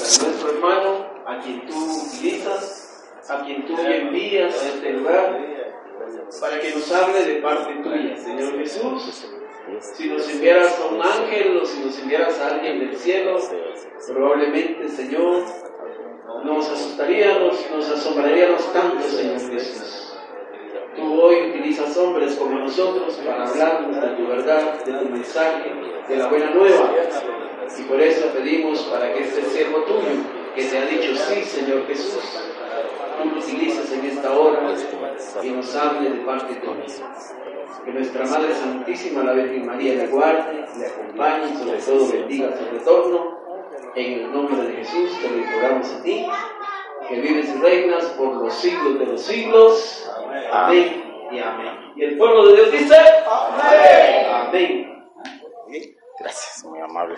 a nuestro hermano, a quien tú utilizas, a quien tú envías a este lugar, para que nos hable de parte tuya, Señor Jesús. Si nos enviaras a un ángel o si nos enviaras a alguien del cielo, probablemente, Señor, nos asustaríamos, nos asombraríamos tanto, Señor Jesús. Tú hoy utilizas hombres como nosotros para hablarnos de tu verdad, de tu mensaje, de la buena nueva. Y por eso pedimos para que este siervo tuyo, que te ha dicho sí, Señor Jesús, tú lo utilices en esta hora y nos hable de parte tuya. Que nuestra Madre Santísima, la Virgen María, le guarde, le acompañe y sobre todo bendiga su retorno. En el nombre de Jesús te lo imploramos a ti, que vives y reinas por los siglos de los siglos. Amén y amén. Y el pueblo de Dios dice, Amén. Amén. Gracias, muy amable.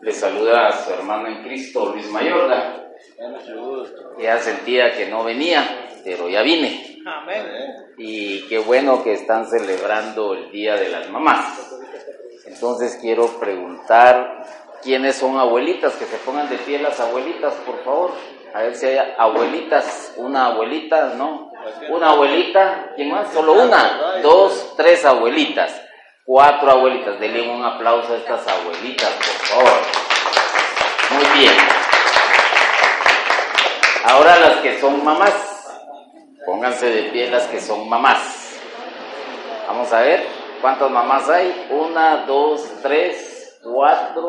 Le saluda a su hermano en Cristo, Luis Mayorga. Ya sentía que no venía, pero ya vine. Y qué bueno que están celebrando el Día de las Mamás. Entonces quiero preguntar quiénes son abuelitas, que se pongan de pie las abuelitas, por favor. A ver si hay abuelitas, una abuelita, ¿no? Una abuelita, ¿quién más? Solo una, dos, tres abuelitas, cuatro abuelitas. Denle un aplauso a estas abuelitas, por favor. Muy bien. Ahora las que son mamás, pónganse de pie las que son mamás. Vamos a ver, ¿cuántas mamás hay? Una, dos, tres, cuatro.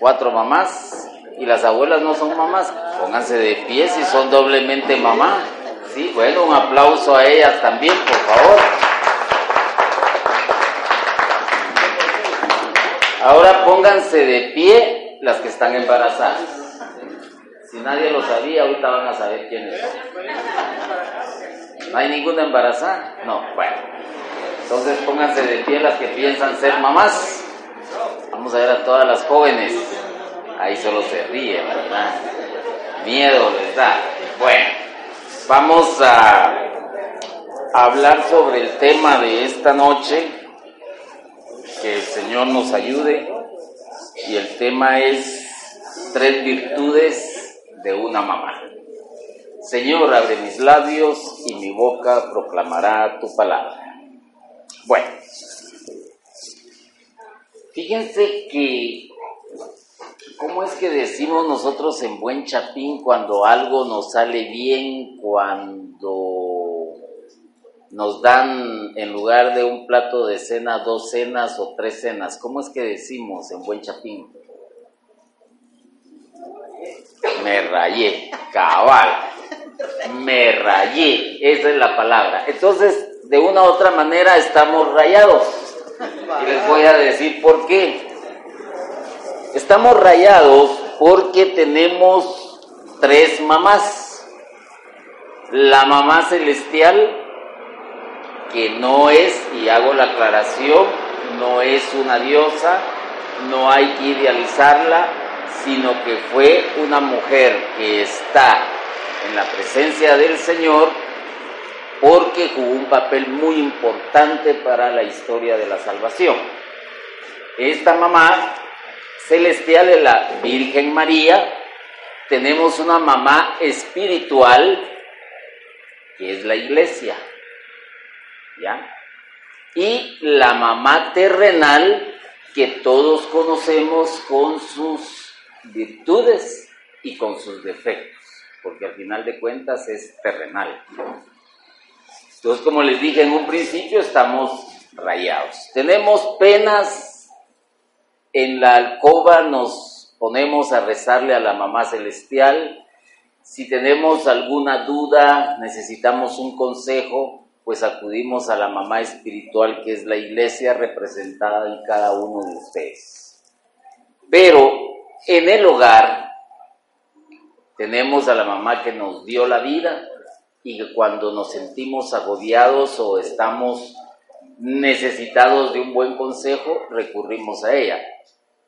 Cuatro mamás. Y las abuelas no son mamás. Pónganse de pie si son doblemente mamá. Sí, bueno, un aplauso a ellas también, por favor. Ahora pónganse de pie las que están embarazadas. Si nadie lo sabía, ahorita van a saber quiénes son. ¿No hay ninguna embarazada? No, bueno. Entonces pónganse de pie las que piensan ser mamás. Vamos a ver a todas las jóvenes. Ahí solo se ríe, ¿verdad? Miedo les da. Bueno, vamos a hablar sobre el tema de esta noche. Que el Señor nos ayude. Y el tema es tres virtudes de una mamá. Señor, abre mis labios y mi boca proclamará tu palabra. Bueno, fíjense que, ¿cómo es que decimos nosotros en buen chapín cuando algo nos sale bien, cuando nos dan en lugar de un plato de cena dos cenas o tres cenas? ¿Cómo es que decimos en buen chapín? Me rayé, cabal. Me rayé, esa es la palabra. Entonces, de una u otra manera estamos rayados. Y les voy a decir por qué. Estamos rayados porque tenemos tres mamás. La mamá celestial, que no es, y hago la aclaración, no es una diosa, no hay que idealizarla, sino que fue una mujer que está en la presencia del Señor porque jugó un papel muy importante para la historia de la salvación. Esta mamá celestial es la Virgen María, tenemos una mamá espiritual que es la iglesia, ¿ya? Y la mamá terrenal que todos conocemos con sus virtudes y con sus defectos, porque al final de cuentas es terrenal. Entonces, como les dije en un principio, estamos rayados. Tenemos penas, en la alcoba nos ponemos a rezarle a la mamá celestial Si tenemos alguna duda, necesitamos un consejo, pues acudimos a la mamá espiritual que es la iglesia representada en cada uno de ustedes. Pero en el hogar tenemos a la mamá que nos dio la vida y que cuando nos sentimos agobiados o estamos necesitados de un buen consejo, recurrimos a ella.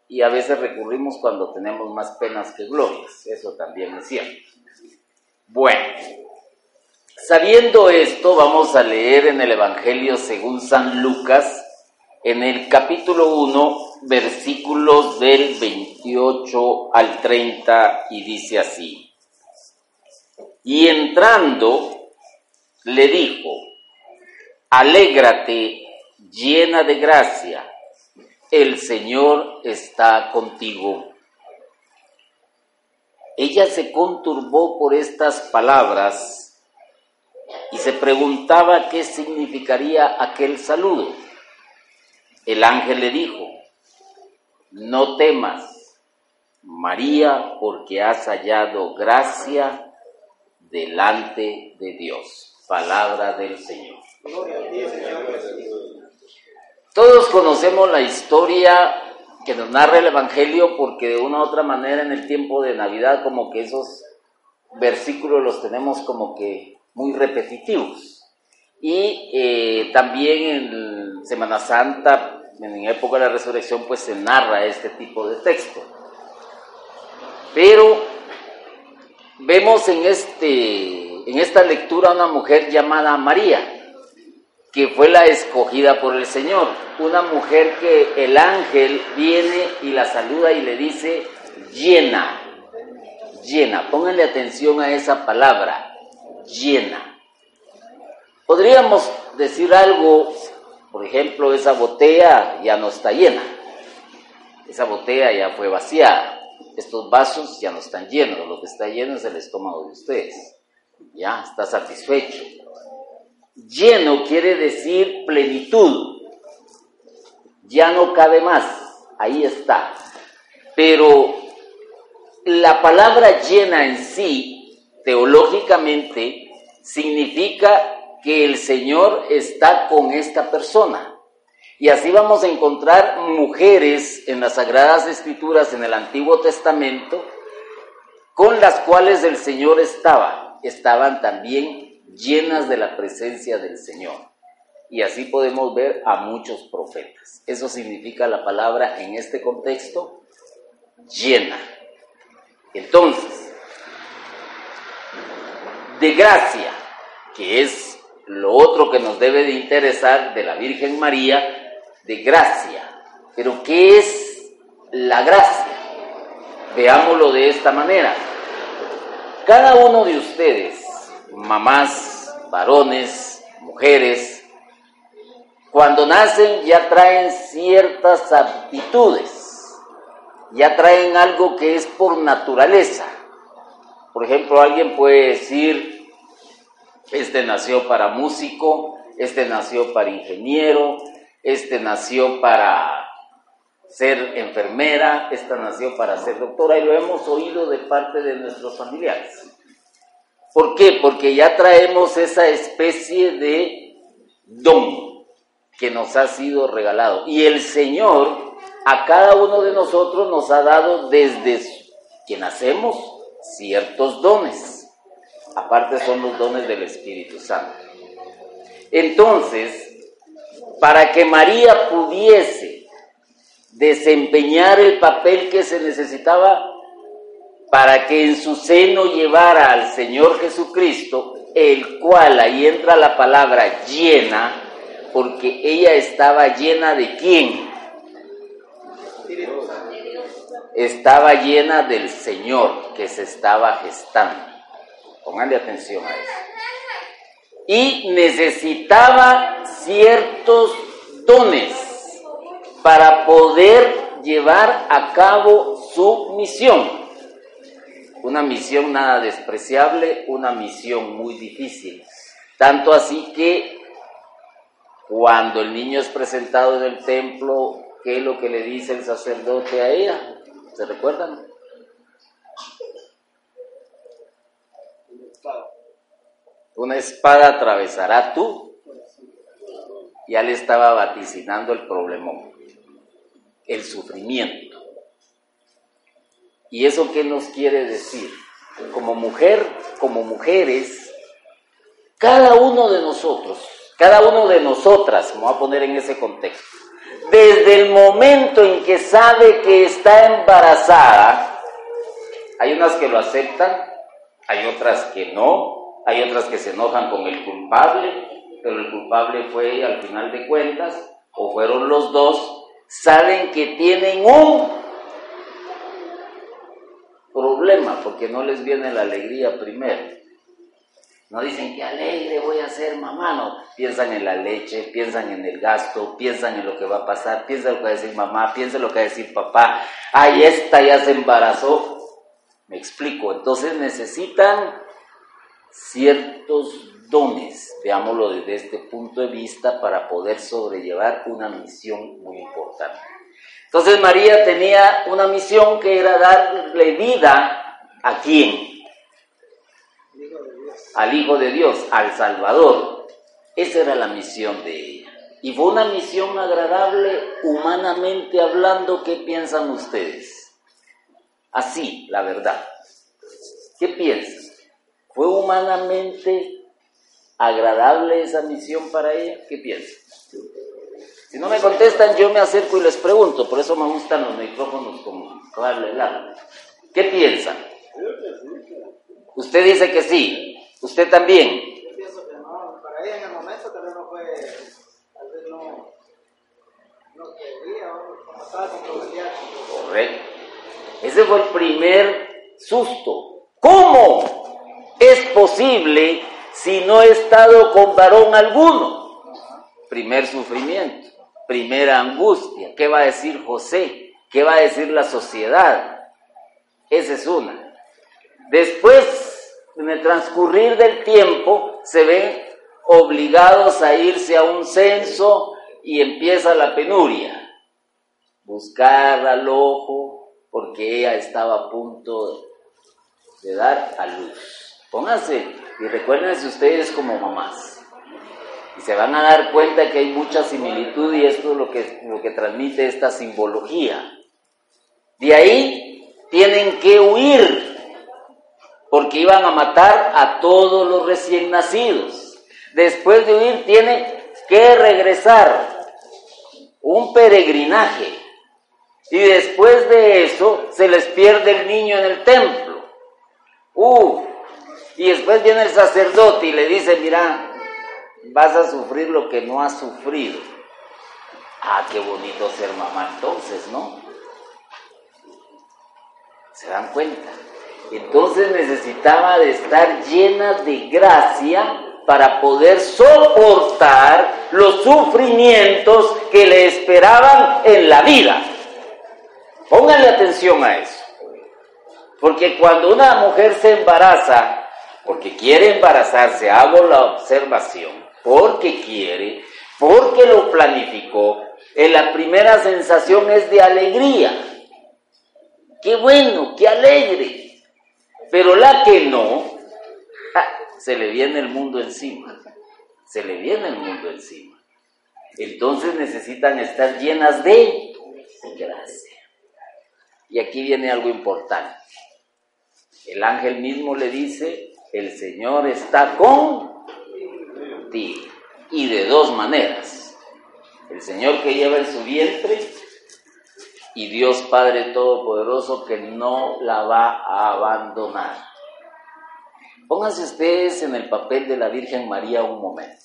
Y a veces recurrimos cuando tenemos más penas que glorias. Eso también es cierto. Bueno, Sabiendo esto, vamos a leer en el Evangelio según San Lucas, en el capítulo 1, versículos del 28 al 30, y dice así. Y entrando, le dijo, alégrate llena de gracia, el Señor está contigo. Ella se conturbó por estas palabras y se preguntaba qué significaría aquel saludo. El ángel le dijo, no temas, María, porque has hallado gracia delante de Dios. Palabra del Señor. Todos conocemos la historia que nos narra el Evangelio porque de una u otra manera en el tiempo de Navidad como que esos versículos los tenemos como que muy repetitivos. Y eh, también en Semana Santa, en época de la resurrección, pues se narra este tipo de texto. Pero vemos en, este, en esta lectura una mujer llamada María, que fue la escogida por el Señor, una mujer que el ángel viene y la saluda y le dice llena, llena, pónganle atención a esa palabra, llena. Podríamos decir algo, por ejemplo, esa botella ya no está llena, esa botella ya fue vaciada, estos vasos ya no están llenos, lo que está lleno es el estómago de ustedes, ya está satisfecho. Lleno quiere decir plenitud, ya no cabe más, ahí está. Pero la palabra llena en sí teológicamente significa que el Señor está con esta persona. Y así vamos a encontrar mujeres en las Sagradas Escrituras en el Antiguo Testamento con las cuales el Señor estaba. Estaban también llenas de la presencia del Señor. Y así podemos ver a muchos profetas. Eso significa la palabra en este contexto, llena. Entonces, de gracia, que es lo otro que nos debe de interesar de la Virgen María, de gracia. Pero ¿qué es la gracia? Veámoslo de esta manera. Cada uno de ustedes, mamás, varones, mujeres, cuando nacen ya traen ciertas aptitudes, ya traen algo que es por naturaleza. Por ejemplo, alguien puede decir, este nació para músico, este nació para ingeniero, este nació para ser enfermera, esta nació para ser doctora, y lo hemos oído de parte de nuestros familiares. ¿Por qué? Porque ya traemos esa especie de don que nos ha sido regalado. Y el Señor a cada uno de nosotros nos ha dado desde que nacemos ciertos dones. Aparte son los dones del Espíritu Santo. Entonces, para que María pudiese desempeñar el papel que se necesitaba para que en su seno llevara al Señor Jesucristo, el cual ahí entra la palabra llena, porque ella estaba llena de quién? estaba llena del Señor que se estaba gestando. Pónganle atención a eso. Y necesitaba ciertos dones para poder llevar a cabo su misión. Una misión nada despreciable, una misión muy difícil. Tanto así que cuando el niño es presentado en el templo, ¿qué es lo que le dice el sacerdote a ella? ¿Se recuerdan? una espada atravesará tú. Ya le estaba vaticinando el problemón, el sufrimiento. ¿Y eso qué nos quiere decir? Como mujer, como mujeres, cada uno de nosotros, cada uno de nosotras, me voy a poner en ese contexto, desde el momento en que sabe que está embarazada, hay unas que lo aceptan, hay otras que no, hay otras que se enojan con el culpable, pero el culpable fue al final de cuentas, o fueron los dos, saben que tienen un problema porque no les viene la alegría primero. No dicen que alegre voy a ser mamá, no. Piensan en la leche, piensan en el gasto, piensan en lo que va a pasar, piensan lo que va a decir mamá, piensan lo que va a decir papá. Ay, esta ya se embarazó. Me explico. Entonces necesitan ciertos dones, veámoslo desde este punto de vista, para poder sobrellevar una misión muy importante. Entonces María tenía una misión que era darle vida a quién? Al Hijo de Dios, al Salvador. Esa era la misión de ella. Y fue una misión agradable humanamente hablando. ¿Qué piensan ustedes? Así, la verdad. ¿Qué piensan? ¿Fue humanamente agradable esa misión para ella? ¿Qué piensan? Si no me contestan, yo me acerco y les pregunto. Por eso me gustan los micrófonos como el ¿Qué piensan? Usted dice que sí. ¿Usted también? Yo pienso que no. Para ella en el momento tal vez no fue, tal vez no, no quería, como estaba comprometida. Correcto. Ese fue el primer susto. ¿Cómo es posible si no he estado con varón alguno? Primer sufrimiento, primera angustia. ¿Qué va a decir José? ¿Qué va a decir la sociedad? Esa es una. Después, en el transcurrir del tiempo, se ven obligados a irse a un censo y empieza la penuria. Buscar al ojo, porque ella estaba a punto de dar a luz. Pónganse y recuérdense ustedes como mamás. Y se van a dar cuenta que hay mucha similitud y esto es lo que, lo que transmite esta simbología. De ahí tienen que huir porque iban a matar a todos los recién nacidos. Después de huir tienen que regresar, un peregrinaje. Y después de eso se les pierde el niño en el templo. Uh, y después viene el sacerdote y le dice, mira, vas a sufrir lo que no has sufrido. Ah, qué bonito ser mamá entonces, ¿no? ¿Se dan cuenta? Entonces necesitaba de estar llena de gracia para poder soportar los sufrimientos que le esperaban en la vida. Pónganle atención a eso. Porque cuando una mujer se embaraza, porque quiere embarazarse, hago la observación, porque quiere, porque lo planificó, en la primera sensación es de alegría. Qué bueno, qué alegre. Pero la que no, se le viene el mundo encima. Se le viene el mundo encima. Entonces necesitan estar llenas de gracia. Y aquí viene algo importante. El ángel mismo le dice, el Señor está con Y de dos maneras. El Señor que lleva en su vientre y Dios Padre Todopoderoso que no la va a abandonar. Pónganse ustedes en el papel de la Virgen María un momento.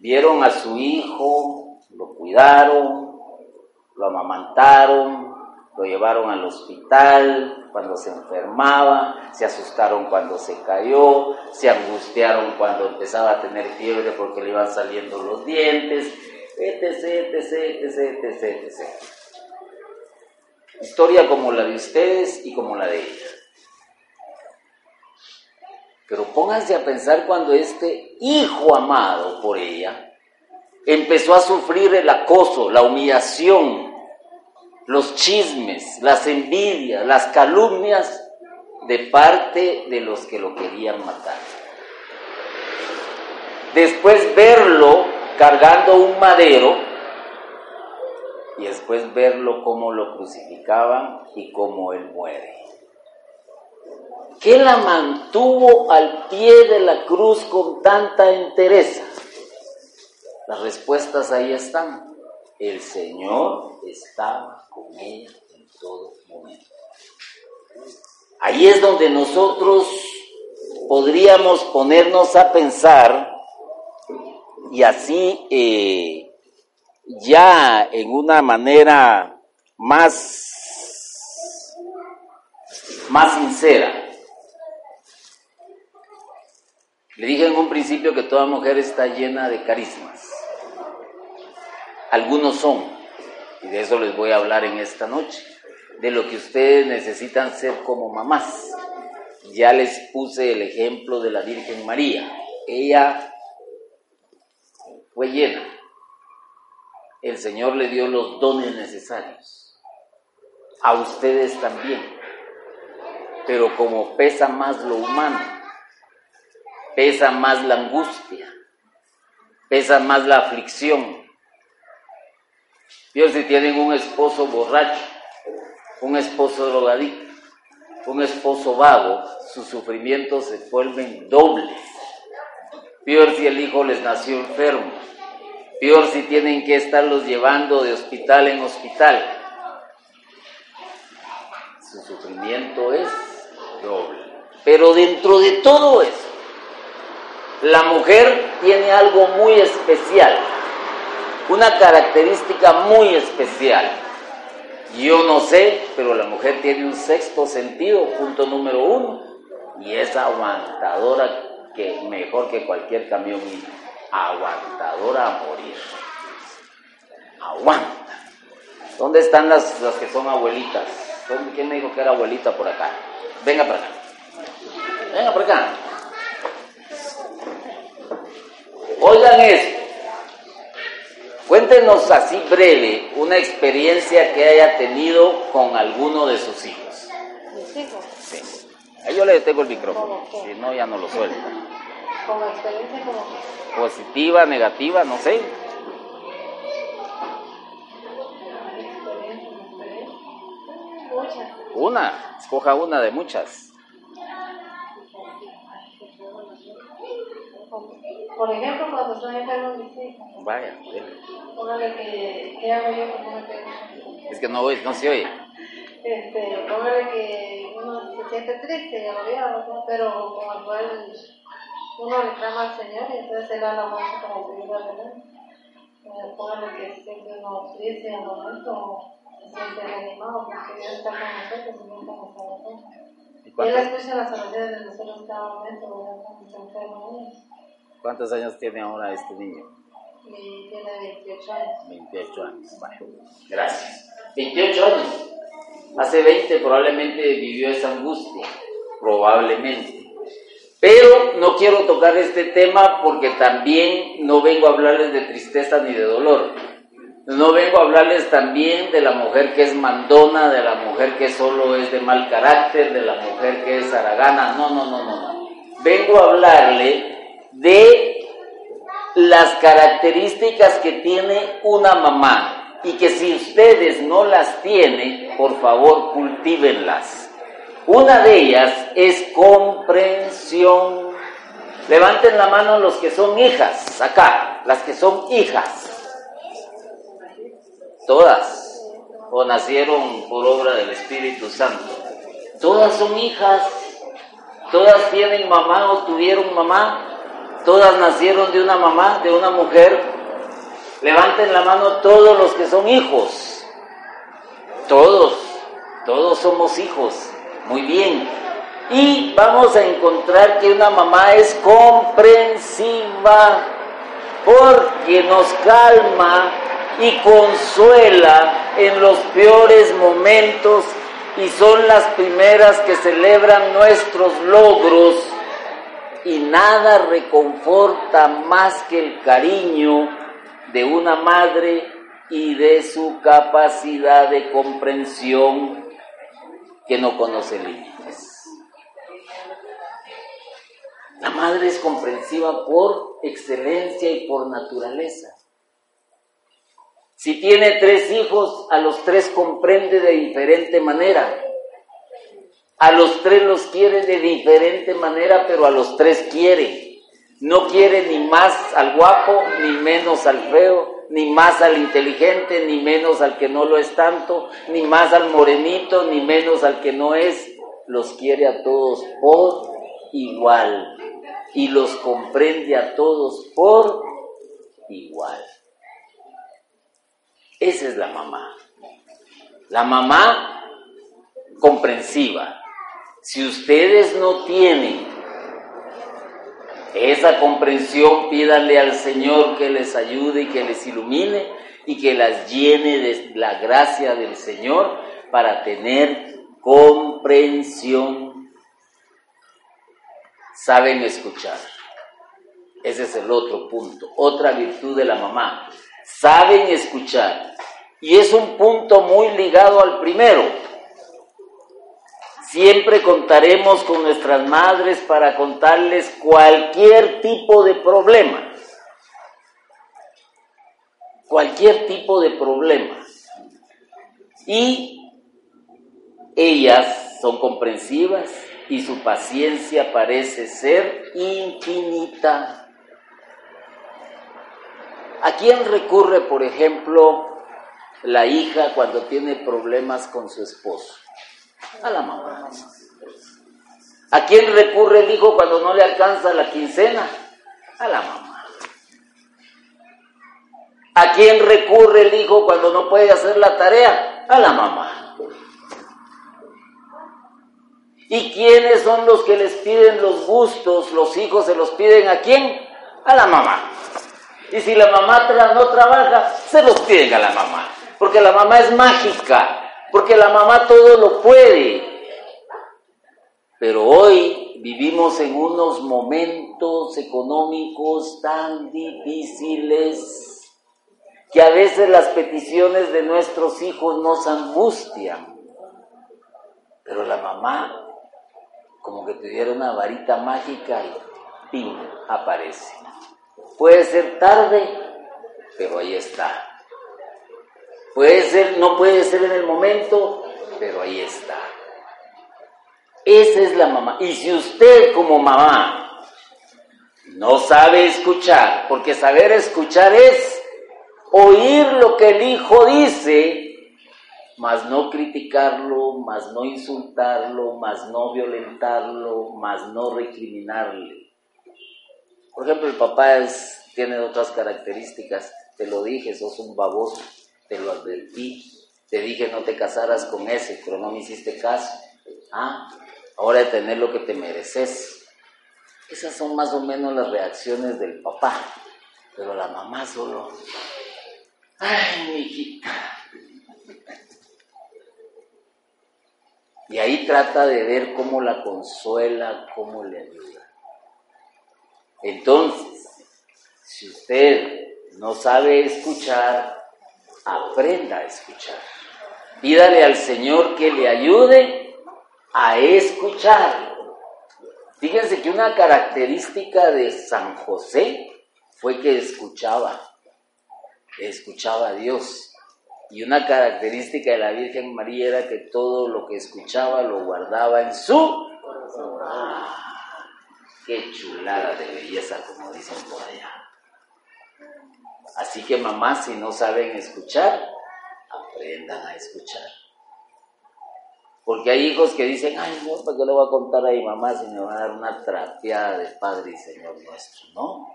Vieron a su hijo, lo cuidaron, lo amamantaron, lo llevaron al hospital cuando se enfermaba, se asustaron cuando se cayó, se angustiaron cuando empezaba a tener fiebre porque le iban saliendo los dientes, etc, etc, etc, etc, etc. Historia como la de ustedes y como la de ella. Pero pónganse a pensar cuando este hijo amado por ella empezó a sufrir el acoso, la humillación, los chismes, las envidias, las calumnias de parte de los que lo querían matar. después verlo cargando un madero y después verlo cómo lo crucificaban y cómo él muere. ¿Qué la mantuvo al pie de la cruz con tanta entereza? Las respuestas ahí están. El Señor estaba con ella en todo momento. Ahí es donde nosotros podríamos ponernos a pensar y así eh, ya en una manera más, más sincera. Le dije en un principio que toda mujer está llena de carismas. Algunos son, y de eso les voy a hablar en esta noche, de lo que ustedes necesitan ser como mamás. Ya les puse el ejemplo de la Virgen María. Ella fue llena. El Señor le dio los dones necesarios. A ustedes también. Pero como pesa más lo humano, pesa más la angustia, pesa más la aflicción. Si tienen un esposo borracho, un esposo drogadicto, un esposo vago, sus sufrimientos se vuelven dobles. Peor si el hijo les nació enfermo. Peor si tienen que estarlos llevando de hospital en hospital. Su sufrimiento es doble. Pero dentro de todo eso, la mujer tiene algo muy especial, una característica muy especial. Yo no sé, pero la mujer tiene un sexto sentido, punto número uno, y es aguantadora que mejor que cualquier camión aguantadora a morir. Aguanta. ¿Dónde están las, las que son abuelitas? ¿Quién me dijo que era abuelita por acá? Venga para acá. Venga por acá. Oigan esto. Cuéntenos así breve una experiencia que haya tenido con alguno de sus hijos. ¿Mis hijos? Sí. Ahí yo le tengo el micrófono. Si no, ya no lo suelta. Como experiencia como Positiva, negativa, no sé. Una. Escoja una de muchas. Por ejemplo, cuando estoy enfermo mis hijos, Vaya, dele. póngale que, ¿qué hago yo cuando me tengo? es que no, oye, no se oye. Este, póngale que uno se siente triste y agobiado, ¿no? pero como cual uno reclama al Señor y entonces Él da la fuerza para seguir adelante. Eh, Póngale que se siente uno triste en el momento, se siente reanimado porque Dios está con nosotros y no estamos nosotros. ¿Y Y Él escucha las oraciones de nosotros en cada momento, ¿verdad? Cuando se enferma uno. Cuántos años tiene ahora este niño? Tiene 28 años. 28 años. Vaya. Gracias. 28 años. Hace 20 probablemente vivió esa angustia. Probablemente. Pero no quiero tocar este tema porque también no vengo a hablarles de tristeza ni de dolor. No vengo a hablarles también de la mujer que es mandona, de la mujer que solo es de mal carácter, de la mujer que es aragana. No, no, no, no. no. Vengo a hablarle de las características que tiene una mamá y que si ustedes no las tienen, por favor cultívenlas. Una de ellas es comprensión. Levanten la mano los que son hijas, acá, las que son hijas. Todas, o nacieron por obra del Espíritu Santo. Todas son hijas, todas tienen mamá o tuvieron mamá, todas nacieron de una mamá, de una mujer. Levanten la mano todos los que son hijos. Todos, todos somos hijos. Muy bien. Y vamos a encontrar que una mamá es comprensiva porque nos calma y consuela en los peores momentos y son las primeras que celebran nuestros logros y nada reconforta más que el cariño de una madre y de su capacidad de comprensión que no conoce límites. La madre es comprensiva por excelencia y por naturaleza. Si tiene tres hijos, a los tres comprende de diferente manera. A los tres los quiere de diferente manera, pero a los tres quiere. No quiere ni más al guapo, ni menos al feo, ni más al inteligente, ni menos al que no lo es tanto, ni más al morenito, ni menos al que no es. Los quiere a todos por igual y los comprende a todos por igual. Esa es la mamá. La mamá comprensiva. Si ustedes no tienen esa comprensión, pídanle al Señor que les ayude y que les ilumine y que las llene de la gracia del Señor para tener comprensión saben escuchar. Ese es el otro punto, otra virtud de la mamá. Saben escuchar. Y es un punto muy ligado al primero. Siempre contaremos con nuestras madres para contarles cualquier tipo de problema. Cualquier tipo de problema. Y ellas son comprensivas, y su paciencia parece ser infinita. ¿A quién recurre, por ejemplo, la hija cuando tiene problemas con su esposo? A la mamá. ¿A quién recurre el hijo cuando no le alcanza la quincena? A la mamá. ¿A quién recurre el hijo cuando no puede hacer la tarea? A la mamá. ¿Y quiénes son los que les piden los gustos? Los hijos se los piden a quién? A la mamá. Y si la mamá no trabaja, se los piden a la mamá. Porque la mamá es mágica, porque la mamá todo lo puede. Pero hoy vivimos en unos momentos económicos tan difíciles que a veces las peticiones de nuestros hijos nos angustian. Pero la mamá como que tuviera una varita mágica y ¡pim! aparece. Puede ser tarde, pero ahí está. Puede ser, no puede ser en el momento, pero ahí está. Esa es la mamá. Y si usted como mamá no sabe escuchar, porque saber escuchar es oír lo que el hijo dice mas no criticarlo, mas no insultarlo, mas no violentarlo, mas no recriminarle. Por ejemplo, el papá tiene otras características, te lo dije, sos un baboso, te lo advertí, te dije no te casaras con ese, pero no me hiciste caso. Ah, ahora de tener lo que te mereces. Esas son más o menos las reacciones del papá, pero la mamá solo, ay, mi hijita, Y ahí trata de ver cómo la consuela, cómo le ayuda. Entonces, si usted no sabe escuchar, aprenda a escuchar. Pídale al Señor que le ayude a escuchar. Fíjense que una característica de San José fue que escuchaba, escuchaba a Dios. Y una característica de la Virgen María era que todo lo que escuchaba lo guardaba en su. ¡Qué chulada de belleza, como dicen por allá! Así que mamás, si no saben escuchar, aprendan a escuchar. Porque hay hijos que dicen, ay, no, ¿para qué le voy a contar a mi mamá si me va a dar una trapeada de Padre y Señor nuestro? No,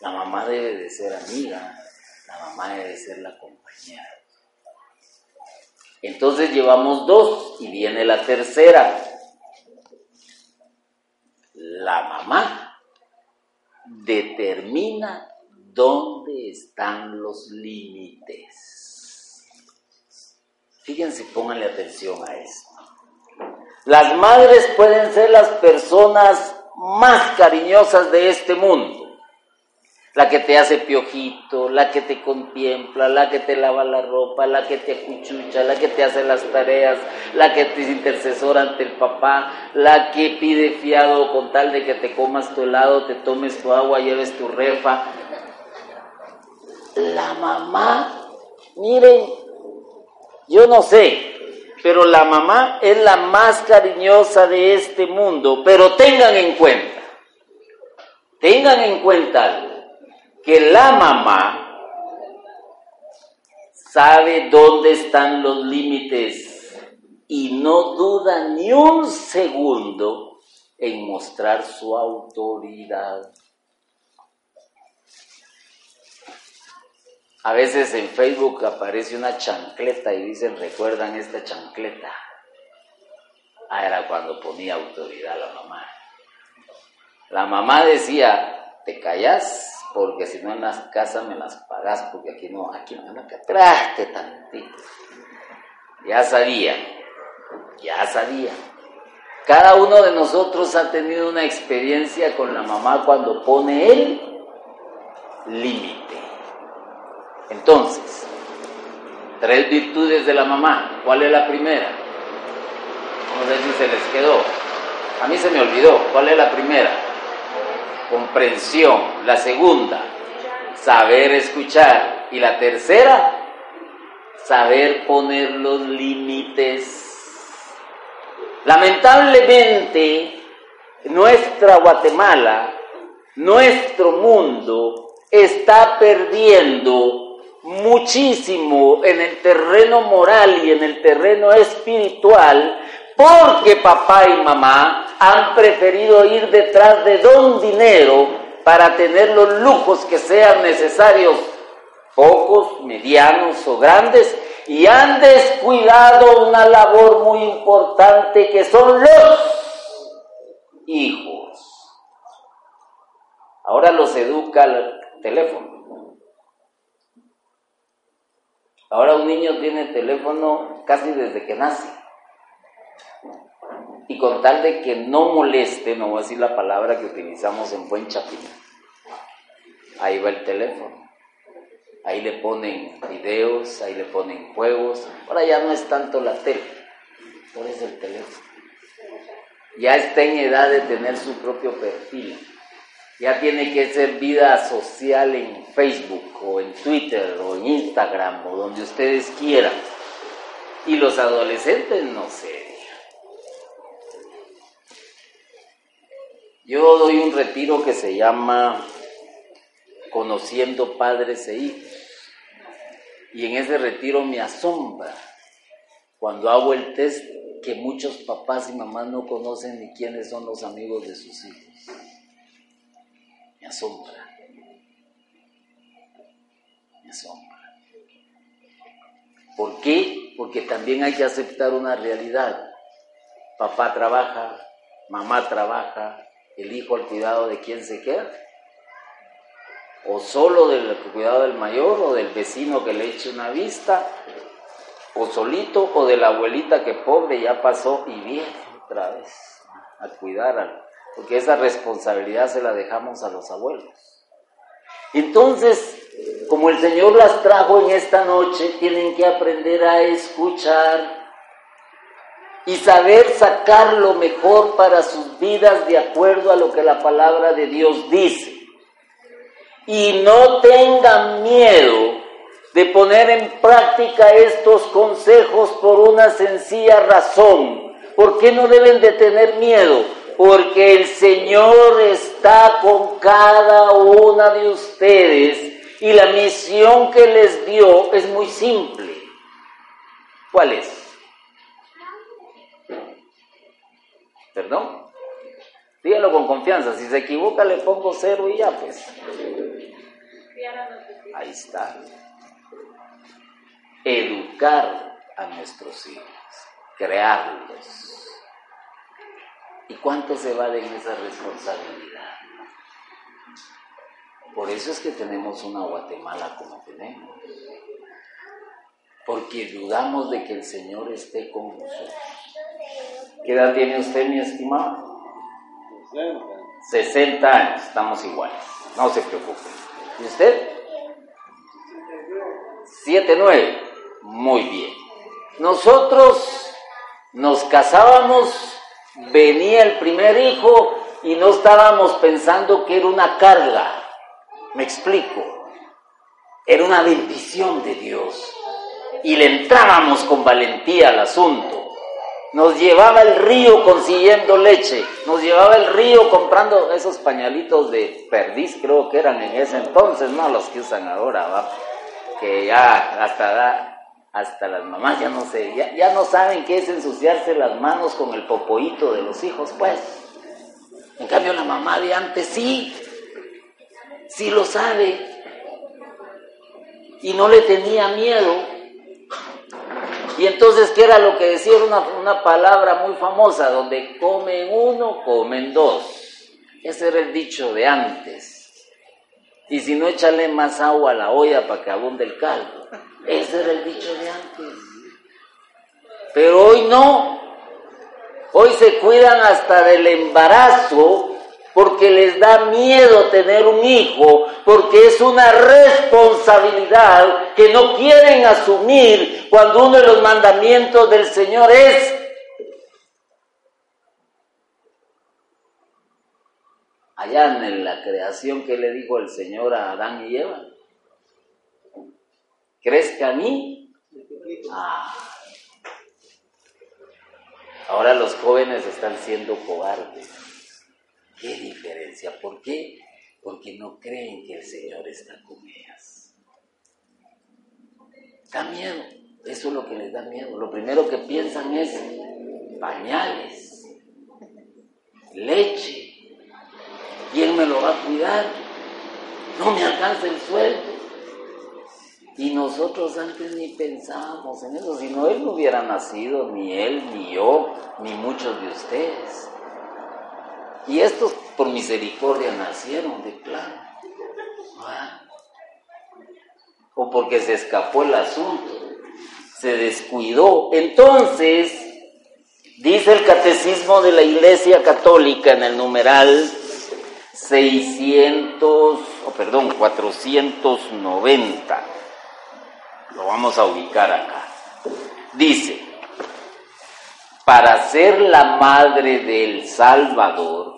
la mamá debe de ser amiga, la mamá debe ser la compañera. Entonces llevamos dos y viene la tercera. La mamá determina dónde están los límites. Fíjense, pónganle atención a esto. Las madres pueden ser las personas más cariñosas de este mundo. la que te hace piojito, la que te contempla, la que te lava la ropa, la que te acuchucha, la que te hace las tareas, la que te intercesora ante el papá, la que pide fiado con tal de que te comas tu helado, te tomes tu agua, lleves tu refa. La mamá, miren, yo no sé, pero la mamá es la más cariñosa de este mundo, pero tengan en cuenta, tengan en cuenta que la mamá sabe dónde están los límites y no duda ni un segundo en mostrar su autoridad. A veces en Facebook aparece una chancleta y dicen, recuerdan esta chancleta. Ah, era cuando ponía autoridad la mamá. La mamá decía, ¿te callas? porque si no en las casas me las pagas, porque aquí no, aquí no, no traste tantito. Ya sabía, ya sabía. Cada uno de nosotros ha tenido una experiencia con la mamá cuando pone el límite. Entonces, tres virtudes de la mamá. ¿Cuál es la primera? No sé si se les quedó. A mí se me olvidó. ¿Cuál es la primera? comprensión. La segunda, saber escuchar. Y la tercera, saber poner los límites. Lamentablemente, nuestra Guatemala, nuestro mundo, está perdiendo muchísimo en el terreno moral y en el terreno espiritual porque papá y mamá han preferido ir detrás de don dinero para tener los lujos que sean necesarios, pocos, medianos o grandes, y han descuidado una labor muy importante que son los hijos. Ahora los educa el teléfono. Ahora un niño tiene teléfono casi desde que nace y con tal de que no moleste, no voy a decir la palabra que utilizamos en buen chapín, ahí va el teléfono. Ahí le ponen videos, ahí le ponen juegos. Ahora ya no es tanto la tele, ahora es el teléfono. Ya está en edad de tener su propio perfil. Ya tiene que ser vida social en Facebook o en Twitter o en Instagram o donde ustedes quieran. Y los adolescentes no sé Yo doy un retiro que se llama Conociendo Padres e Hijos. Y en ese retiro me asombra cuando hago el test que muchos papás y mamás no conocen ni quiénes son los amigos de sus hijos. Asombra. Me asombra. ¿Por qué? Porque también hay que aceptar una realidad. Papá trabaja, mamá trabaja, el hijo al cuidado de quién se queda. O solo del cuidado del mayor o del vecino que le eche una vista, o solito o de la abuelita que pobre ya pasó y viene otra vez a cuidar, porque esa responsabilidad se la dejamos a los abuelos. Entonces, como el Señor las trajo en esta noche, tienen que aprender a escuchar, y saber sacar lo mejor para sus vidas de acuerdo a lo que la palabra de Dios dice. Y no tengan miedo de poner en práctica estos consejos por una sencilla razón. ¿Por qué no deben de tener miedo? Porque el Señor está con cada una de ustedes y la misión que les dio es muy simple. ¿Cuál es? ¿Perdón? Dígalo con confianza. Si se equivoca, le pongo cero y ya, pues. Ahí está. Educar a nuestros hijos, crearlos. ¿Y cuánto se vale en esa responsabilidad? Por eso es que tenemos una Guatemala como tenemos. Porque dudamos de que el Señor esté con nosotros. ¿Qué edad tiene usted, mi estimado? 60 años, estamos iguales, no se preocupe. ¿Y usted? 7-9. Muy bien. Nosotros nos casábamos, venía el primer hijo y no estábamos pensando que era una carga. Me explico. Era una bendición de Dios. Y le entrábamos con valentía al asunto. Nos llevaba el río consiguiendo leche, nos llevaba el río comprando esos pañalitos de perdiz, creo que eran en ese entonces, no los que usan ahora, ¿va? que ya hasta hasta las mamás ya no sé, ya, ya no saben qué es ensuciarse las manos con el popoito de los hijos, pues. En cambio la mamá de antes sí, sí lo sabe. Y no le tenía miedo. Y entonces, ¿qué era lo que decía? Una, una palabra muy famosa, donde comen uno, comen dos. Ese era el dicho de antes. Y si no, échale más agua a la olla para que abunde el caldo. Ese era el dicho de antes. Pero hoy no. Hoy se cuidan hasta del embarazo porque les da miedo tener un hijo, porque es una responsabilidad que no quieren asumir cuando uno de los mandamientos del Señor es allá en la creación que le dijo el Señor a Adán y Eva. ¿Crees que a mí? Ah. Ahora los jóvenes están siendo cobardes. ¿Qué diferencia? ¿Por qué? Porque no creen que el Señor está con ellas. Da miedo. Eso es lo que les da miedo. Lo primero que piensan es pañales, leche, ¿Quién me lo va a cuidar? No me alcanza el sueldo. Y nosotros antes ni pensábamos en eso, si no él no hubiera nacido, ni él, ni yo, ni muchos de ustedes. Y estos por misericordia nacieron de plano. O porque se escapó el asunto, se descuidó. Entonces, dice el catecismo de la Iglesia Católica en el numeral 600, o perdón, 490. Lo vamos a ubicar acá. Dice, para ser la madre del Salvador,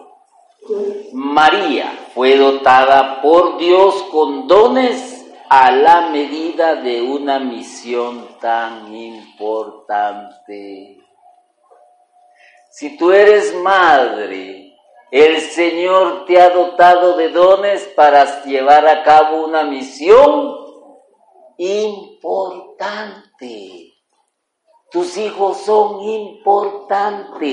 María fue dotada por Dios con dones a la medida de una misión tan importante. Si tú eres madre, el Señor te ha dotado de dones para llevar a cabo una misión importante. Tus hijos son importantes.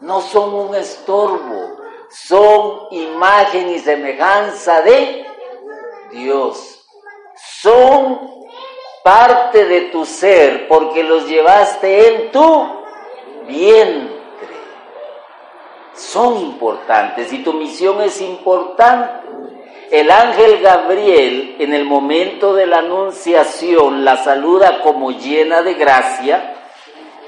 No son un estorbo, son imagen y semejanza de Dios. Son parte de tu ser porque los llevaste en tu bien son importantes y tu misión es importante. El ángel Gabriel en el momento de la anunciación la saluda como llena de gracia.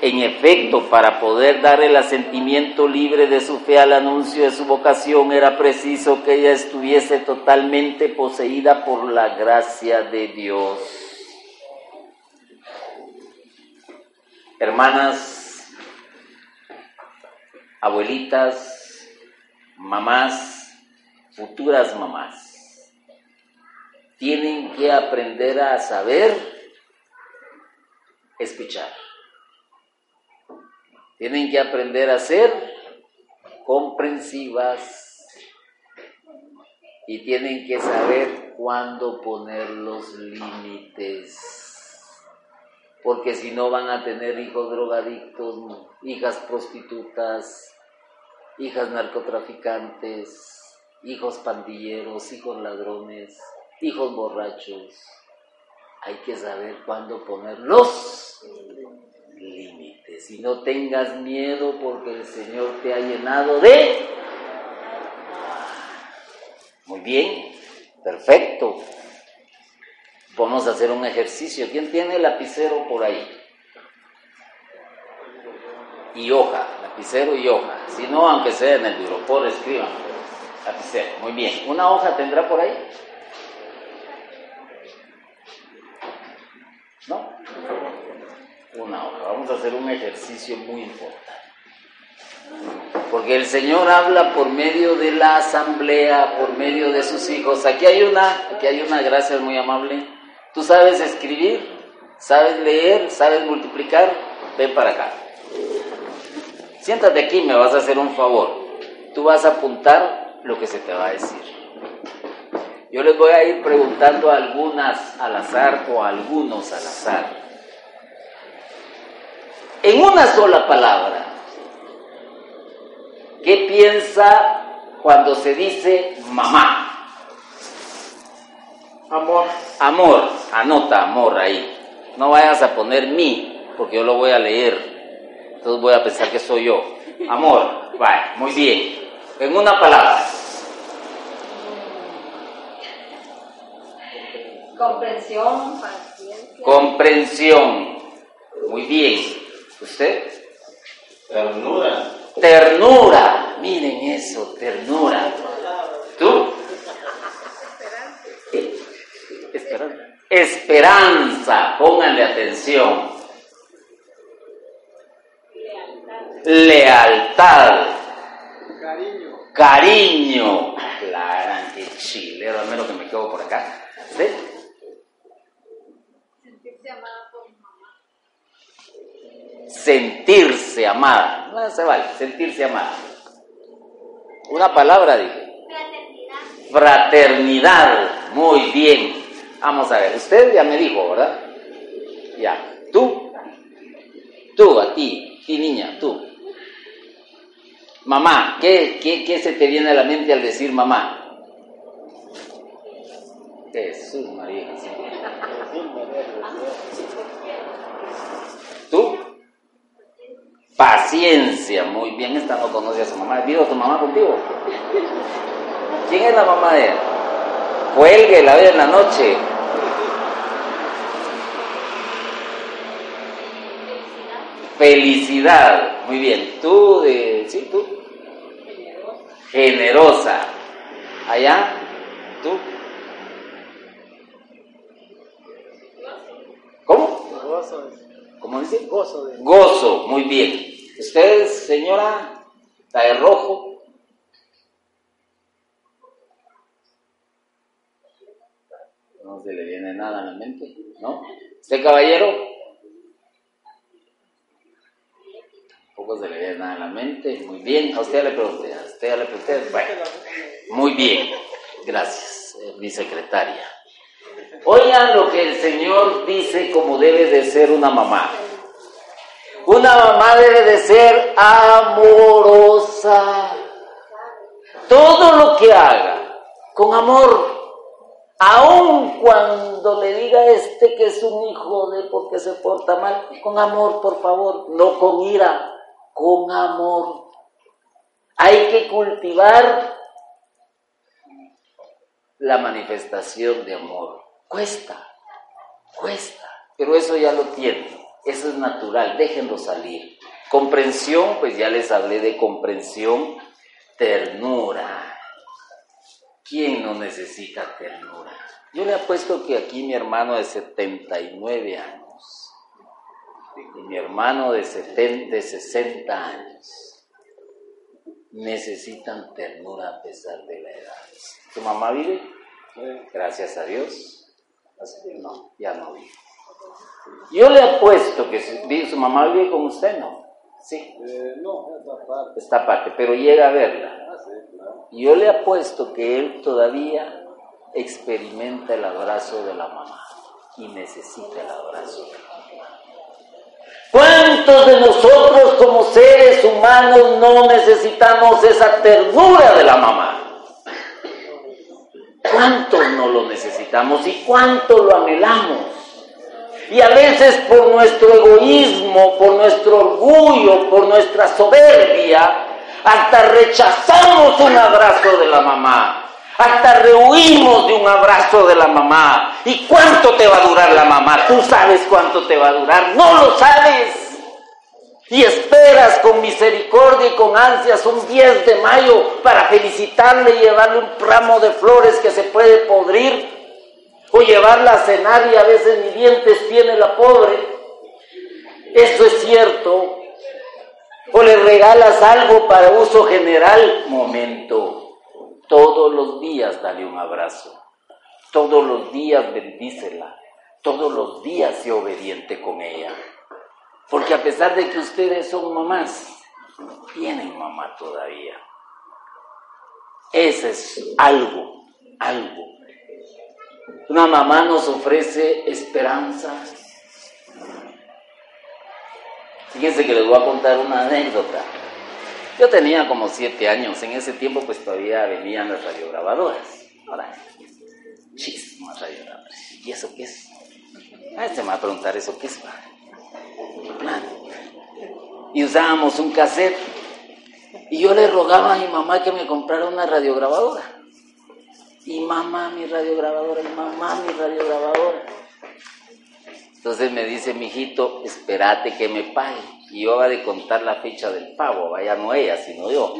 En efecto, para poder dar el asentimiento libre de su fe al anuncio de su vocación era preciso que ella estuviese totalmente poseída por la gracia de Dios. Hermanas, abuelitas, mamás, futuras mamás, tienen que aprender a saber escuchar. Tienen que aprender a ser comprensivas y tienen que saber cuándo poner los límites porque si no van a tener hijos drogadictos, hijas prostitutas, hijas narcotraficantes, hijos pandilleros, hijos ladrones, hijos borrachos. Hay que saber cuándo poner los límites y no tengas miedo porque el Señor te ha llenado de... Muy bien, perfecto. Vamos a hacer un ejercicio. ¿Quién tiene lapicero por ahí? Y hoja, lapicero y hoja. Si no, aunque sea en el por escriban. Lapicero, muy bien. ¿Una hoja tendrá por ahí? ¿No? Una hoja. A hacer un ejercicio muy importante. Porque el Señor habla por medio de la asamblea, por medio de sus hijos. Aquí hay una, aquí hay una, gracias muy amable. ¿Tú sabes escribir? ¿Sabes leer? ¿Sabes multiplicar? Ven para acá. Siéntate aquí, me vas a hacer un favor. Tú vas a apuntar lo que se te va a decir. Yo les voy a ir preguntando algunas al azar o algunos al azar. En una sola palabra, ¿qué piensa cuando se dice mamá? Amor. Amor, anota amor ahí. No vayas a poner mi, porque yo lo voy a leer. Entonces voy a pensar que soy yo. Amor, vaya, muy bien. En una palabra. Comprensión, paciencia. Comprensión. Muy bien. ¿Usted? Ternura. Ternura. Miren eso, ternura. ¿Tú? Esperanza. Esperanza. Pónganle atención. Lealtad. Cariño. Cariño. La gran que chilero, al menos que me quedo por acá. ¿Sí? Sentirse mamá. Sentirse amada. No se vale, sentirse amada. Una palabra dije. Fraternidad. Muy bien. Vamos a ver, usted ya me dijo, ¿verdad? Ya. ¿Tú? Tú, a ti, ti niña, tú. Mamá, ¿qué, qué, qué se te viene a la mente al decir mamá? Jesús María. Jesús. ¿Tú? Paciencia, muy bien, esta no conoce a su mamá. ¿Vivo tu mamá contigo? ¿Quién es la mamá de él? Cuelgue la ve en la noche. Felicidad, muy bien. Tú, de, sí, tú. Generosa. Allá, tú. ¿Cómo? ¿Cómo dice? Gozo de. Gozo, muy bien. Usted, señora, está de rojo. No se le viene nada a la mente, ¿no? ¿Usted, caballero? Tampoco se le viene nada a la mente. Muy bien. A usted le pregunté. A usted le pregunté. Bueno, muy bien. Gracias, eh, mi secretaria. Oigan lo que el Señor dice como debe de ser una mamá. Una mamá debe de ser amorosa. Todo lo que haga con amor. Aun cuando le diga a este que es un hijo de porque se porta mal, con amor, por favor, no con ira, con amor. Hay que cultivar la manifestación de amor. Cuesta, cuesta, pero eso ya lo tienen, eso es natural, déjenlo salir. Comprensión, pues ya les hablé de comprensión, ternura. ¿Quién no necesita ternura? Yo le apuesto que aquí mi hermano de 79 años y mi hermano de, 70, de 60 años necesitan ternura a pesar de la edad. ¿Tu mamá vive? Gracias a Dios. No, ya no vive. Yo le apuesto que su, mamá vive con usted, ¿no? Sí. No, esa parte. Esta parte, pero llega a verla. Yo le apuesto que él todavía experimenta el abrazo de la mamá y necesita el abrazo. ¿Cuántos de nosotros como seres humanos no necesitamos esa ternura de la mamá? ¿Cuántos no lo necesitamos y cuánto lo anhelamos? Y a veces por nuestro egoísmo, por nuestro orgullo, por nuestra soberbia, hasta rechazamos un abrazo de la mamá. Hasta rehuimos de un abrazo de la mamá. ¿Y cuánto te va a durar la mamá? ¿Tú sabes cuánto te va a durar? No lo sabes. Y esperas con misericordia y con ansias un 10 de mayo para felicitarle y llevarle un ramo de flores que se puede podrir. O llevarla a cenar y a veces ni dientes tiene la pobre. Eso es cierto. O le regalas algo para uso general. Momento. Todos los días dale un abrazo. Todos los días bendícela. Todos los días sea obediente con ella. Porque a pesar de que ustedes son mamás, tienen mamá todavía. Ese es algo, algo. Una mamá nos ofrece esperanza. Fíjense que les voy a contar una anécdota. Yo tenía como siete años, en ese tiempo pues todavía venían las radiograbadoras. Ahora, chismas radiograbadoras. ¿Y eso qué es? Ah, este me va a preguntar eso qué es. Y usábamos un cassette. Y yo le rogaba a mi mamá que me comprara una radiograbadora. Y mamá, mi radiograbadora, y mamá, mi radiograbadora. Entonces me dice mi hijito, espérate que me pague. Y yo va de contar la fecha del pago, vaya no ella, sino yo.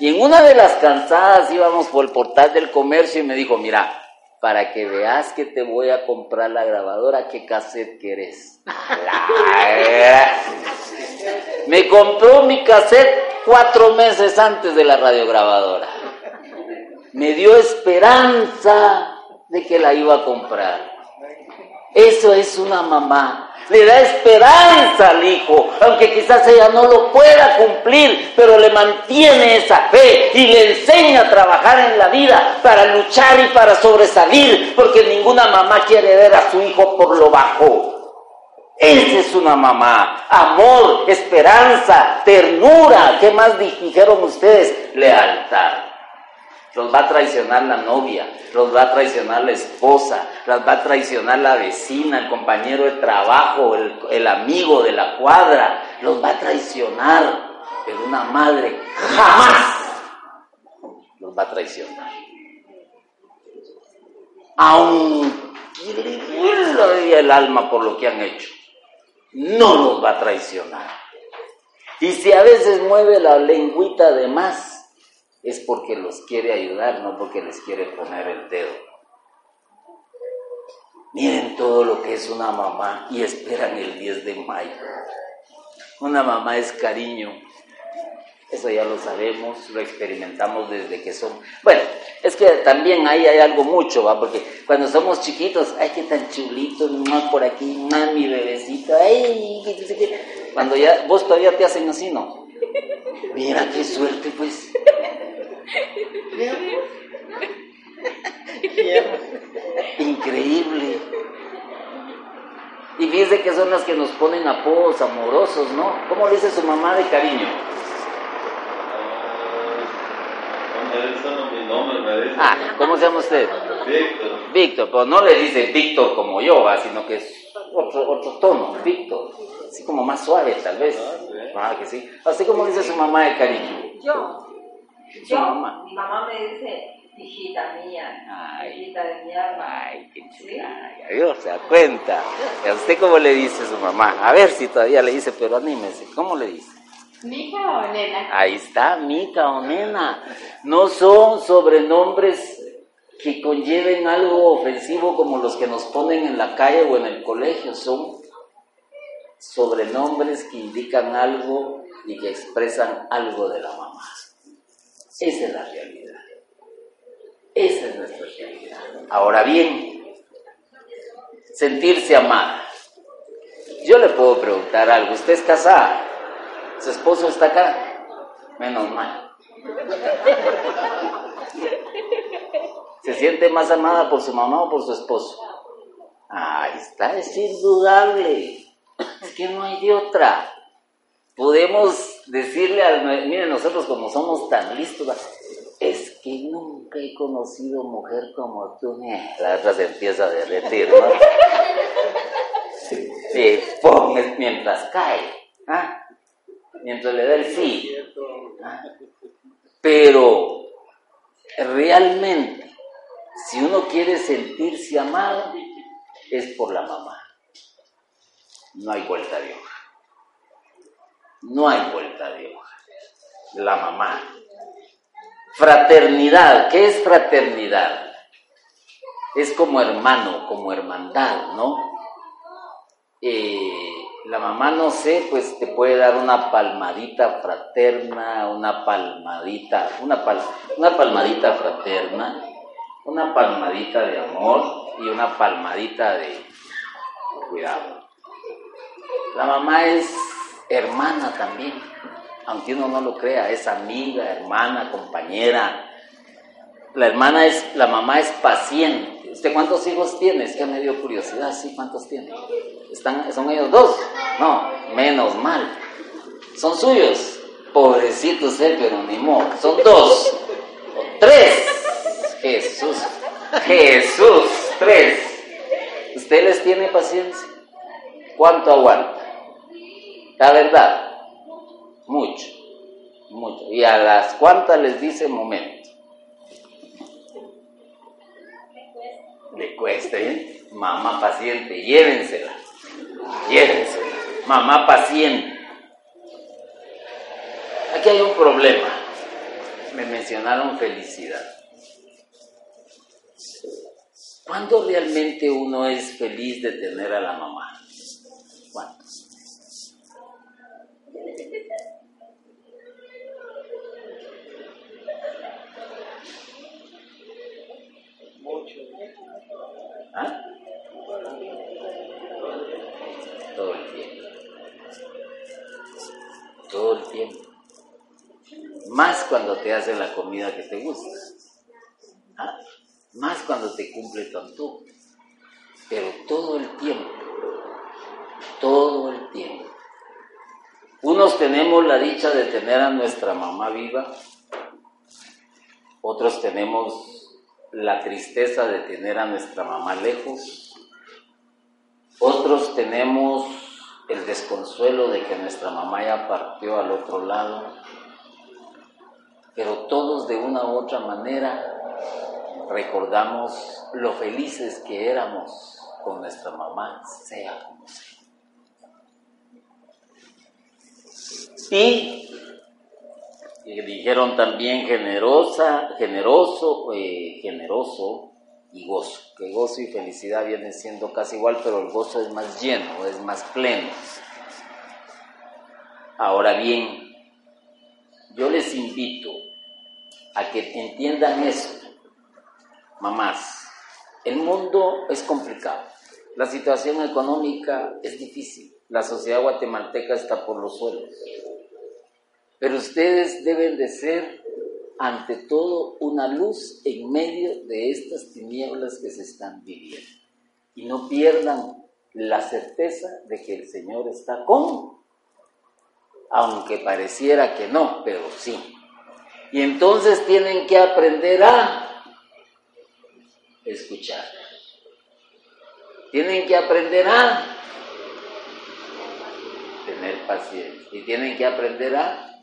Y en una de las cansadas íbamos por el portal del comercio y me dijo, mira, para que veas que te voy a comprar la grabadora, ¿qué cassette querés? Me compró mi cassette cuatro meses antes de la radiograbadora. Me dio esperanza de que la iba a comprar. Eso es una mamá le da esperanza al hijo, aunque quizás ella no lo pueda cumplir, pero le mantiene esa fe y le enseña a trabajar en la vida para luchar y para sobresalir, porque ninguna mamá quiere ver a su hijo por lo bajo. Esa es una mamá. Amor, esperanza, ternura. ¿Qué más dijeron ustedes? Lealtad los va a traicionar la novia, los va a traicionar la esposa, las va a traicionar la vecina, el compañero de trabajo, el, amigo de la cuadra, los va a traicionar. Pero una madre jamás los va a traicionar. Aunque le duele el alma por lo que han hecho, no los va a traicionar. Y si a veces mueve la lengüita de más, es porque los quiere ayudar, no porque les quiere poner el dedo. Miren todo lo que es una mamá y esperan el 10 de mayo. Una mamá es cariño. Eso ya lo sabemos, lo experimentamos desde que somos. Bueno, es que también ahí hay algo mucho, ¿va? Porque cuando somos chiquitos, ay, qué tan chulito, más por aquí, mami, bebecito, ay, Cuando ya, vos todavía te hacen así, ¿no? Mira qué suerte, pues. Increíble. Y fíjese que son las que nos ponen apodos amorosos, ¿no? ¿Cómo le dice su mamá de cariño? Ah, ¿cómo se llama usted? Víctor. Víctor, pero no le dice Víctor como yo, sino que es otro, otro tono, Víctor. Así como más suave, tal vez. Ah, que sí. Así como dice su mamá de cariño. Yo. Yo, mamá. mi mamá me dice, hijita mía, hijita de mi alma. Ay, qué chula. Dios se da cuenta. ¿A usted cómo le dice su mamá? A ver si todavía le dice, pero anímese. ¿Cómo le dice? Mica o nena. Ahí está, mica o nena. No son sobrenombres que conlleven algo ofensivo como los que nos ponen en la calle o en el colegio. Son sobrenombres que indican algo y que expresan algo de la mamá. Esa es la realidad. Esa es nuestra realidad. Ahora bien, sentirse amada. Yo le puedo preguntar algo. ¿Usted es casada? ¿Su esposo está acá? Menos mal. ¿Se siente más amada por su mamá o por su esposo? Ahí está, es indudable. Es que no hay de otra podemos decirle al... Miren, nosotros como somos tan listos, es que nunca he conocido mujer como tú. La otra se empieza a derretir, ¿no? Mientras cae, ¿ah? mientras le da el sí. ¿ah? Pero realmente, si uno quiere sentirse amado, es por la mamá. No hay vuelta de hoja. No hay vuelta de hoja. La mamá. Fraternidad. ¿Qué es fraternidad? Es como hermano, como hermandad, ¿no? Eh, la mamá, no sé, pues te puede dar una palmadita fraterna, una palmadita, una, una palmadita fraterna, una palmadita de amor y una palmadita de cuidado. La mamá es hermana también, aunque uno no lo crea, es amiga, hermana, compañera. La hermana es, la mamá es paciente. ¿Usted cuántos hijos tiene? Es que me dio curiosidad, sí, ¿cuántos tiene? ¿Están, ¿Son ellos dos? No, menos mal. Son suyos. Pobrecitos él, pero ni modo. Son dos. O tres. Jesús. Jesús. Tres. ¿Usted les tiene paciencia? ¿Cuánto aguanta? La verdad. Mucho. Mucho. Y a las cuantas les dice momento. Le cuesta, ¿eh? Mamá paciente, llévensela. Llévensela. Mamá paciente. Aquí hay un problema. Me mencionaron felicidad. ¿Cuándo realmente uno es feliz de tener a la mamá? ¿Cuándo? ¿Ah? Todo el tiempo. Todo el tiempo. Más cuando te hacen la comida que te gusta. ¿Ah? Más cuando te cumple tu. Pero todo el tiempo. Todo el tiempo. Unos tenemos la dicha de tener a nuestra mamá viva. Otros tenemos la tristeza de tener a nuestra mamá lejos. Otros tenemos el desconsuelo de que nuestra mamá ya partió al otro lado. Pero todos de una u otra manera recordamos lo felices que éramos con nuestra mamá, sea como sea. Y dijeron también generosa, generoso, eh, generoso y gozo. Que gozo y felicidad vienen siendo casi igual, pero el gozo es más lleno, es más pleno. Ahora bien, yo les invito a que entiendan esto, mamás. El mundo es complicado, la situación económica es difícil, la sociedad guatemalteca está por los suelos. Pero ustedes deben de ser, ante todo, una luz en medio de estas tinieblas que se están viviendo. Y no pierdan la certeza de que el Señor está con, aunque pareciera que no, pero sí. Y entonces tienen que aprender a escuchar. Tienen que aprender a tener paciencia. Y tienen que aprender a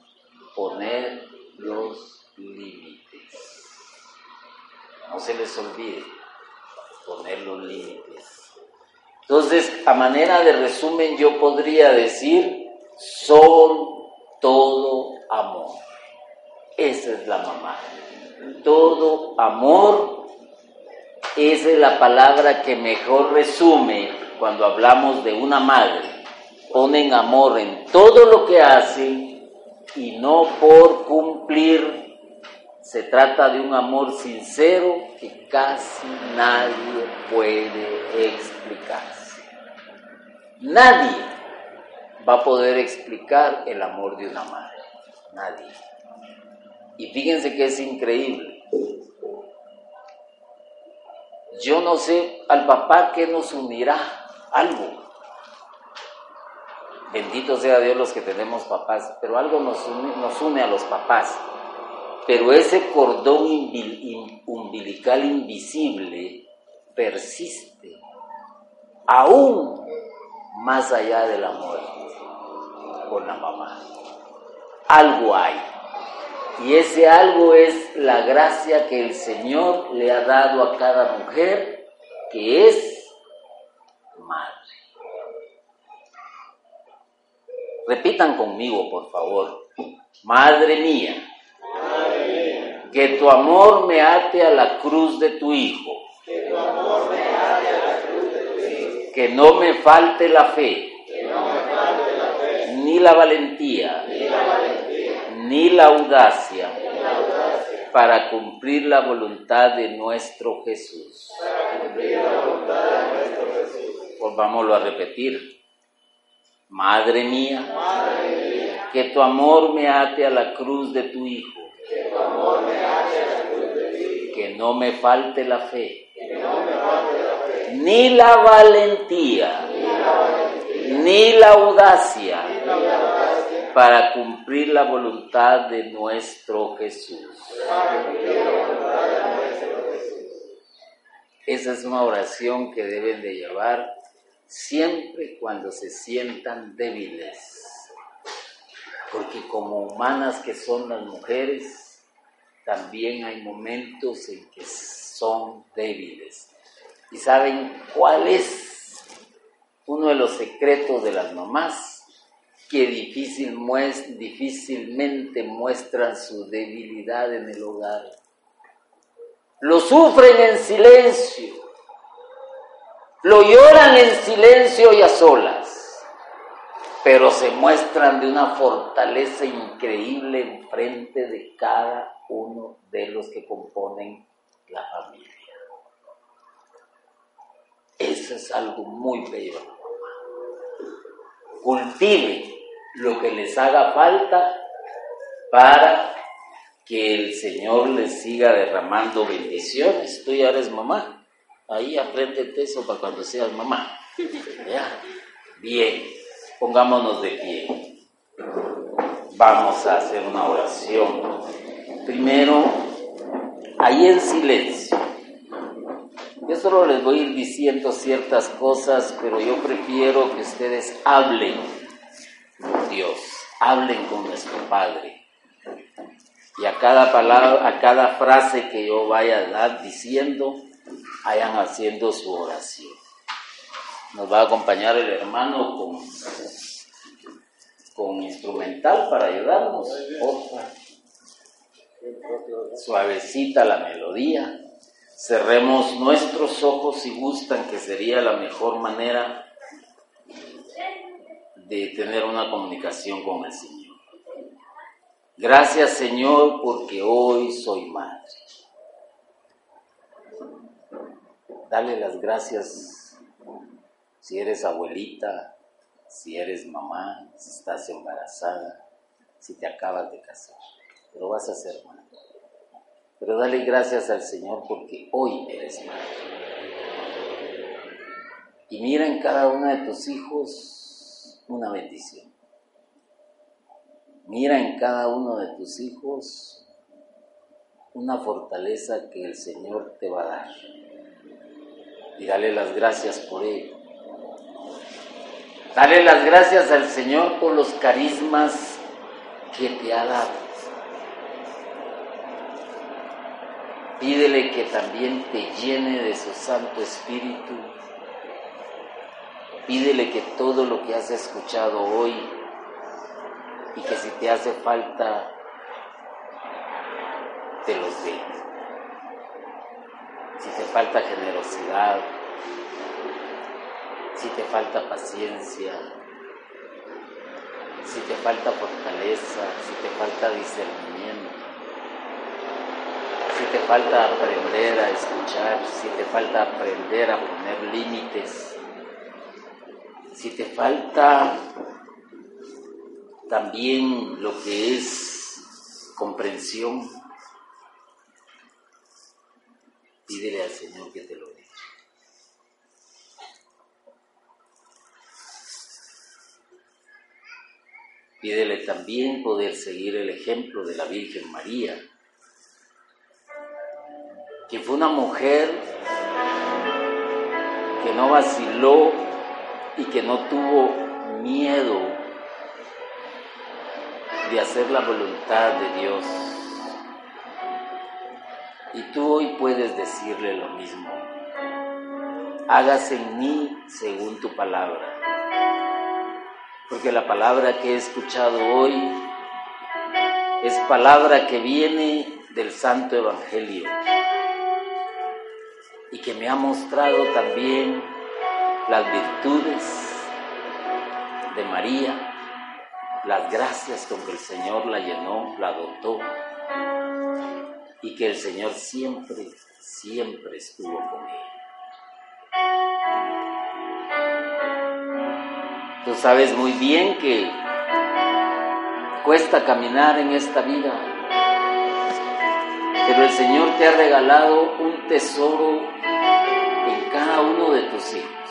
poner los límites. No se les olvide poner los límites. Entonces, a manera de resumen, yo podría decir, son todo amor. Esa es la mamá. Todo amor. Esa es la palabra que mejor resume cuando hablamos de una madre. Ponen amor en todo lo que hacen y no por cumplir. Se trata de un amor sincero que casi nadie puede explicarse. Nadie va a poder explicar el amor de una madre. Nadie. Y fíjense que es increíble. Yo no sé al papá que nos unirá algo. Bendito sea Dios los que tenemos papás, pero algo nos une, a los papás. Pero ese cordón umbilical invisible persiste aún más allá del amor con la mamá. Algo hay. Y ese algo es la gracia que el Señor le ha dado a cada mujer, que es madre. Repitan conmigo, por favor. Madre mía, que tu amor me ate a la cruz de tu Hijo. Que no me falte la fe. Ni la valentía. Ni la audacia. Para cumplir la voluntad de nuestro Jesús. Volvámoslo a repetir. Madre mía, que tu amor me ate a la cruz de tu Hijo. Que no me falte la fe. Ni la valentía. Ni la audacia. Para cumplir la voluntad de nuestro Jesús. Esa es una oración que deben de llevar siempre cuando se sientan débiles, porque como humanas que son las mujeres, también hay momentos en que son débiles. ¿Y saben cuál es uno de los secretos de las mamás? Que difícil difícilmente muestran su debilidad en el hogar. Lo sufren en silencio lo lloran en silencio y a solas, pero se muestran de una fortaleza increíble en frente de cada uno de los que componen la familia. Eso es algo muy bello. Cultive lo que les haga falta para que el Señor les siga derramando bendiciones. Tú ya eres mamá. Ahí aprende eso para cuando seas mamá. Bien, pongámonos de pie. Vamos a hacer una oración. Primero, ahí en silencio. Yo solo les voy a ir diciendo ciertas cosas, pero yo prefiero que ustedes hablen con Dios, hablen con nuestro Padre. Y a cada palabra, a cada frase que yo vaya a dar diciendo, vayan haciendo su oración. Nos va a acompañar el hermano con, con instrumental para ayudarnos. Suavecita la melodía. Cerremos nuestros ojos si gustan, que sería la mejor manera de tener una comunicación con el Señor. Gracias Señor porque hoy soy madre. dale las gracias si eres abuelita, si eres mamá, si estás embarazada, si te acabas de casar. Pero vas a ser madre. Pero dale gracias al Señor porque hoy eres madre. Y mira en cada uno de tus hijos una bendición. Mira en cada uno de tus hijos una fortaleza que el Señor te va a dar y dale las gracias por ello. Dale las gracias al Señor por los carismas que te ha dado. Pídele que también te llene de su Santo Espíritu. Pídele que todo lo que has escuchado hoy y que si te hace falta, te los dé si te falta generosidad, si te falta paciencia, si te falta fortaleza, si te falta discernimiento, si te falta aprender a escuchar, si te falta aprender a poner límites, si te falta también lo que es comprensión, Pídele al Señor que te lo dé. Pídele también poder seguir el ejemplo de la Virgen María, que fue una mujer que no vaciló y que no tuvo miedo de hacer la voluntad de Dios. Y tú hoy puedes decirle lo mismo. Hágase en mí según tu palabra. porque la palabra que he escuchado hoy es palabra que viene del Santo Evangelio y que me ha mostrado también las virtudes de María, las gracias con que el Señor la llenó, la dotó y que el Señor siempre, siempre estuvo con ella. Tú sabes muy bien que cuesta caminar en esta vida, pero el Señor te ha regalado un tesoro de tus hijos.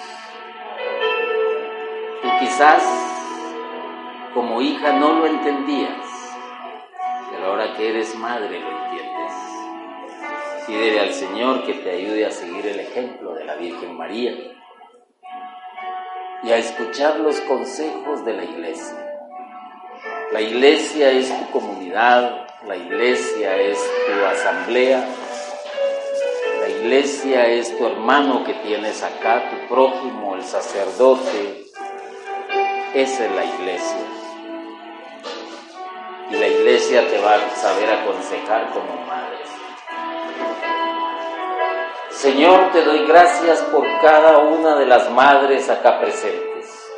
Tú quizás como hija no lo entendías, pero ahora que eres madre lo entiendes. Pídele al Señor que te ayude a seguir el ejemplo de la Virgen María y a escuchar los consejos de la iglesia. La iglesia es tu comunidad, la iglesia es tu asamblea, iglesia es tu hermano que tienes acá, tu prójimo, el sacerdote. Esa es la iglesia. Y la iglesia te va a saber aconsejar como madre. Señor, te doy gracias por cada una de las madres acá presentes.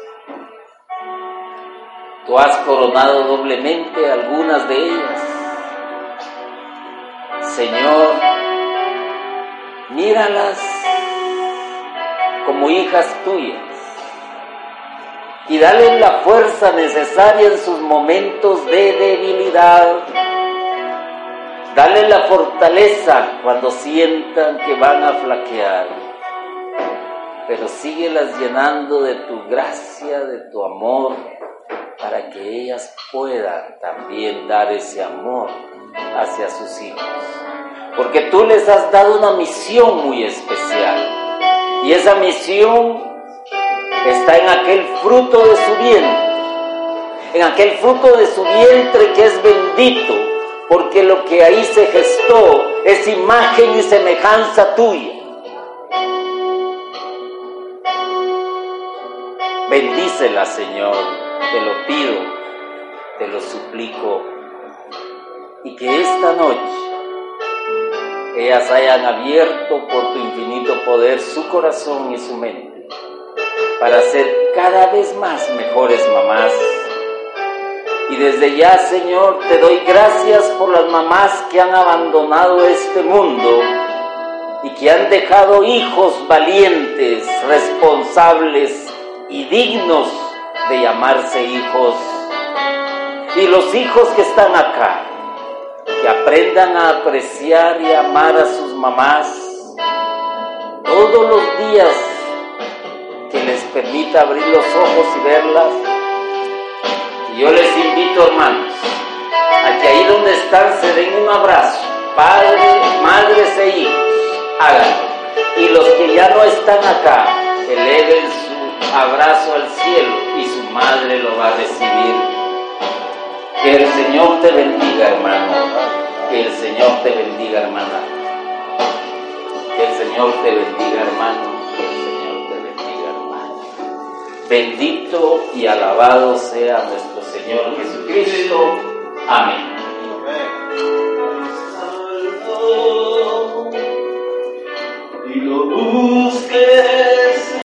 Tú has coronado doblemente algunas de ellas. Señor, míralas como hijas tuyas y dale la fuerza necesaria en sus momentos de debilidad Dale la fortaleza cuando sientan que van a flaquear, pero síguelas llenando de tu gracia, de tu amor, para que ellas puedan también dar ese amor hacia sus hijos. Porque tú les has dado una misión muy especial. Y esa misión está en aquel fruto de su vientre, en aquel fruto de su vientre que es bendito. Porque lo que ahí se gestó es imagen y semejanza tuya. Bendícela, Señor, te lo pido, te lo suplico, y que esta noche ellas hayan abierto por tu infinito poder su corazón y su mente para ser cada vez más mejores mamás y desde ya, Señor, te doy gracias por las mamás que han abandonado este mundo y que han dejado hijos valientes, responsables y dignos de llamarse hijos. Y los hijos que están acá, que aprendan a apreciar y amar a sus mamás todos los días que les permita abrir los ojos y verlas yo les invito, hermanos, a que ahí donde están se den un abrazo, padres, madres e hijos, háganlo. Y los que ya no están acá, eleven su abrazo al cielo y su madre lo va a recibir. Que el Señor te bendiga, hermano. Que el Señor te bendiga, hermana. Que el Señor te bendiga, hermano. Que el Señor te bendiga, hermano. Bendito y alabado sea nuestro Señor Jesucristo. Amén. Y lo busqué.